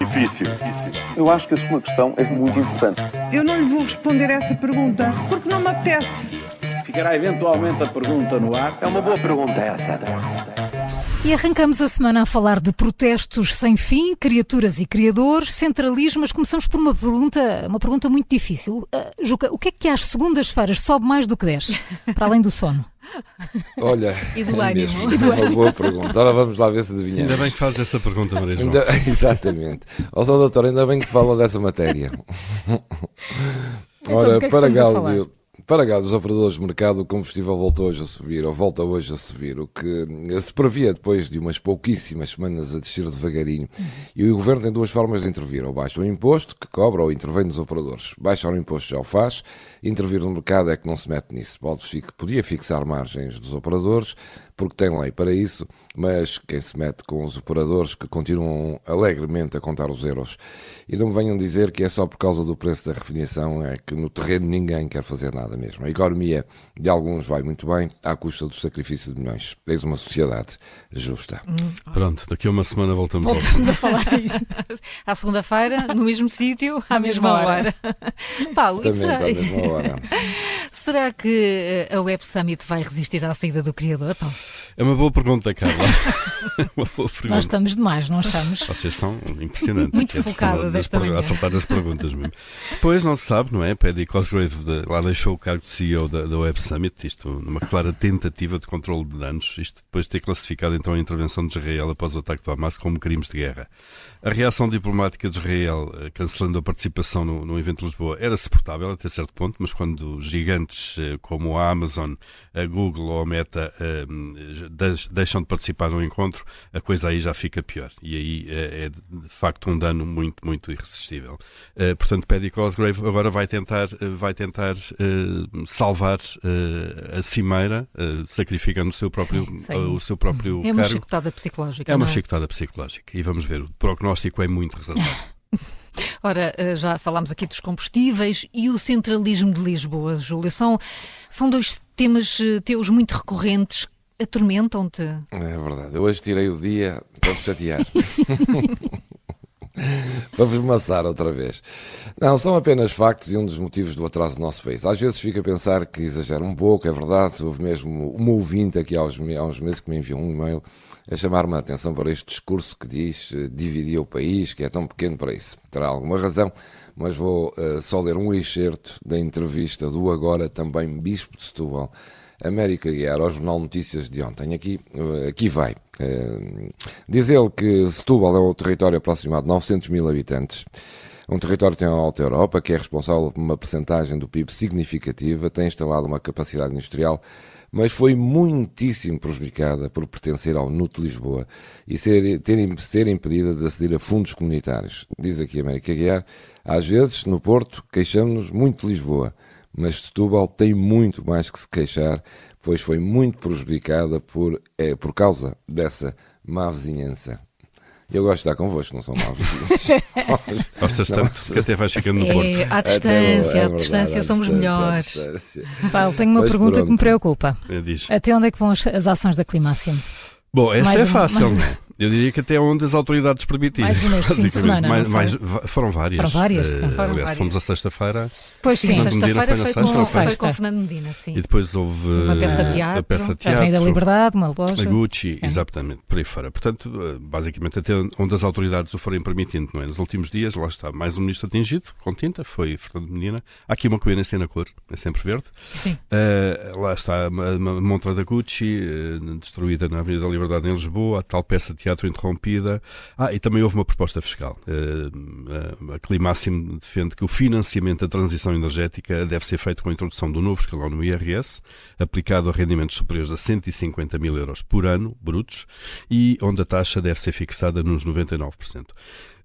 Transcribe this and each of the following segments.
difícil. Eu acho que a sua questão é muito importante. Eu não lhe vou responder essa pergunta porque não me apetece. Ficará eventualmente a pergunta no ar. É uma boa pergunta essa. E arrancamos a semana a falar de protestos sem fim, criaturas e criadores, centralismo, mas começamos por uma pergunta, uma pergunta muito difícil. Uh, Juca, o que é que às segundas-feiras sobe mais do que desce, para além do sono? Olha, E do é mesmo, uma boa pergunta. Ora vamos lá ver se adivinhamos. Ainda bem que faz essa pergunta, Maria João. Ainda- Exatamente. Ó, doutor, ainda bem que fala dessa matéria. Então, Ora, que é que para Gáudio, para Gáudio, dos operadores de mercado, o combustível voltou hoje a subir, ou volta hoje a subir, o que se previa depois de umas pouquíssimas semanas a descer devagarinho. E o Governo tem duas formas de intervir, ou baixa o imposto, que cobra, ou intervém nos operadores. Baixar o imposto já o faz, intervir no mercado é que não se mete nisso. Pode, podia fixar margens dos operadores, porque tem lei para isso, mas quem se mete com os operadores que continuam alegremente a contar os euros. E não me venham dizer que é só por causa do preço da refinação, é que no terreno ninguém quer fazer nada mesmo. A economia de alguns vai muito bem, à custa do sacrifício de milhões. Eis uma sociedade justa. Pronto, daqui a uma semana voltamos, Voltamos a falar isto. À segunda-feira, no mesmo sítio, à mesma mesma hora. Paulo, e Também está à mesma hora. será que eh, a Web Summit vai resistir à saída do criador? Paulo? É uma boa pergunta, Carla. boa pergunta. Nós estamos demais, não estamos? Vocês estão impressionantes. Muito focadas das esta manhã. A saltar as perguntas mesmo. Pois não se sabe, não é? Paddy Cosgrave de- lá deixou o cargo de CEO da, da Web Summit, isto numa clara tentativa de controle de danos, isto depois de ter classificado então a intervenção de Israel após o ataque do Hamas como crimes de guerra. A reação diplomática de Israel, eh, cancelando a participação no, no evento de Lisboa, era suportável até certo ponto, mas quando gigantes eh, como a Amazon, a Google ou a Meta eh, deix- deixam de participar no encontro, a coisa aí já fica pior. E aí eh, é de facto um dano muito, muito irresistível. Portanto, Paddy Cosgrave agora vai tentar, vai tentar salvar a cimeira, sacrificando o seu próprio, Sim, sim. o seu próprio É uma cargo. chicotada psicológica. É uma não chicotada psicológica. E vamos ver, o prognóstico é muito reservado. Ora, eh, já falámos aqui dos combustíveis e o centralismo de Lisboa, Júlio. São, são dois temas eh, teus muito recorrentes. Atormentam-te? É verdade. Eu hoje tirei o dia para vos chatear. para vos maçar outra vez. Não, são apenas factos e um dos motivos do atraso do nosso país. Às vezes fico a pensar que exagero um pouco, é verdade. Houve mesmo uma ouvinte aqui há uns, há uns meses que me enviou um e-mail a chamar-me a atenção para este discurso que diz eh, dividir o país, que é tão pequeno para isso. Terá alguma razão, mas vou eh, só ler um excerto da entrevista do agora também Bispo de Setúbal, América Guiar, ao Jornal Notícias de ontem. Aqui, eh, aqui vai. Eh, diz ele que Setúbal é um território aproximado de 900 mil habitantes. Um território tem a Alta Europa, que é responsável por uma percentagem do PIB significativa, tem instalado uma capacidade industrial, mas foi muitíssimo prejudicada por pertencer ao NUT Lisboa e ser, ter, ser impedida de aceder a fundos comunitários. Diz aqui América Guiar, às vezes, no Porto, queixamos-nos muito de Lisboa, mas Setúbal tem muito mais que se queixar, pois foi muito prejudicada por, é, por causa dessa má vizinhança. Eu gosto de estar convosco, não são maus vizinhos. Gostas tanto que até vais ficando no Porto. É, à distância, é à distância à somos distância, à melhores. Paulo, tenho uma pergunta que me pronto. preocupa. Eh, Diz. Até onde é que vão as, as ações da Climáxima? Bom, essa Mais é uma- fácil. mais uma. é? Eu diria que até onde as autoridades permitirem. Mais uma este fim de semana, Mais- mais- foram várias. Foram várias, Eh, sim, foram aliás, várias. fomos a sexta-feira Pois sim. Sexta-feira foi, sexta. foi com Fernando Medina, sim. e depois houve Uma peça eh, teatro. a peça teatro. vem da Liberdade, uma loja. A Gucci, É. exatamente, por aí fora. Portanto, eh, basicamente, até onde as autoridades o forem permitindo, não é? Nos últimos dias, lá está, mais um ministro atingido, com tinta, foi Fernando Medina. Há aqui uma coerência na cor, é sempre verde. Sim. Eh, lá está uma, uma montra da Gucci, destruída na Avenida da Liberdade em Lisboa, a tal peça de teatro interrompida. Ah, e também houve uma proposta fiscal. Eh, a Climáximo defende que o financiamento da transição energética deve ser feito com a introdução do novo escalão no IRS, aplicado a rendimentos superiores a 150 mil euros por ano, brutos, e onde a taxa deve ser fixada nos 99%.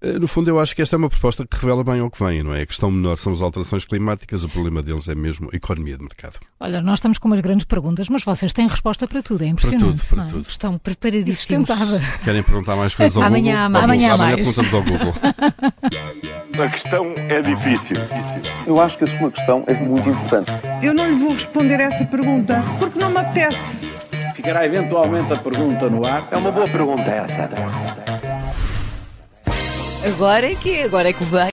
Eh, No fundo, eu acho que esta é uma proposta que revela bem ao que vem, não é? A questão menor são as alterações climáticas, o problema deles é mesmo a economia de mercado. Olha, nós estamos com umas grandes perguntas, mas vocês têm resposta para tudo, é impressionante. tudo, para não é? tudo. Estão E preparadíssimos. sustentável. Querem perguntar mais coisas ao Amanhã Google? mais. Ao Google. Amanhã Amanhã mais. perguntamos ao Google. A questão é difícil. Eu acho que a sua questão é muito importante. Eu não lhe vou responder essa pergunta porque não me apetece. Ficará eventualmente a pergunta no ar. É uma boa pergunta essa. Agora é que agora é que vai.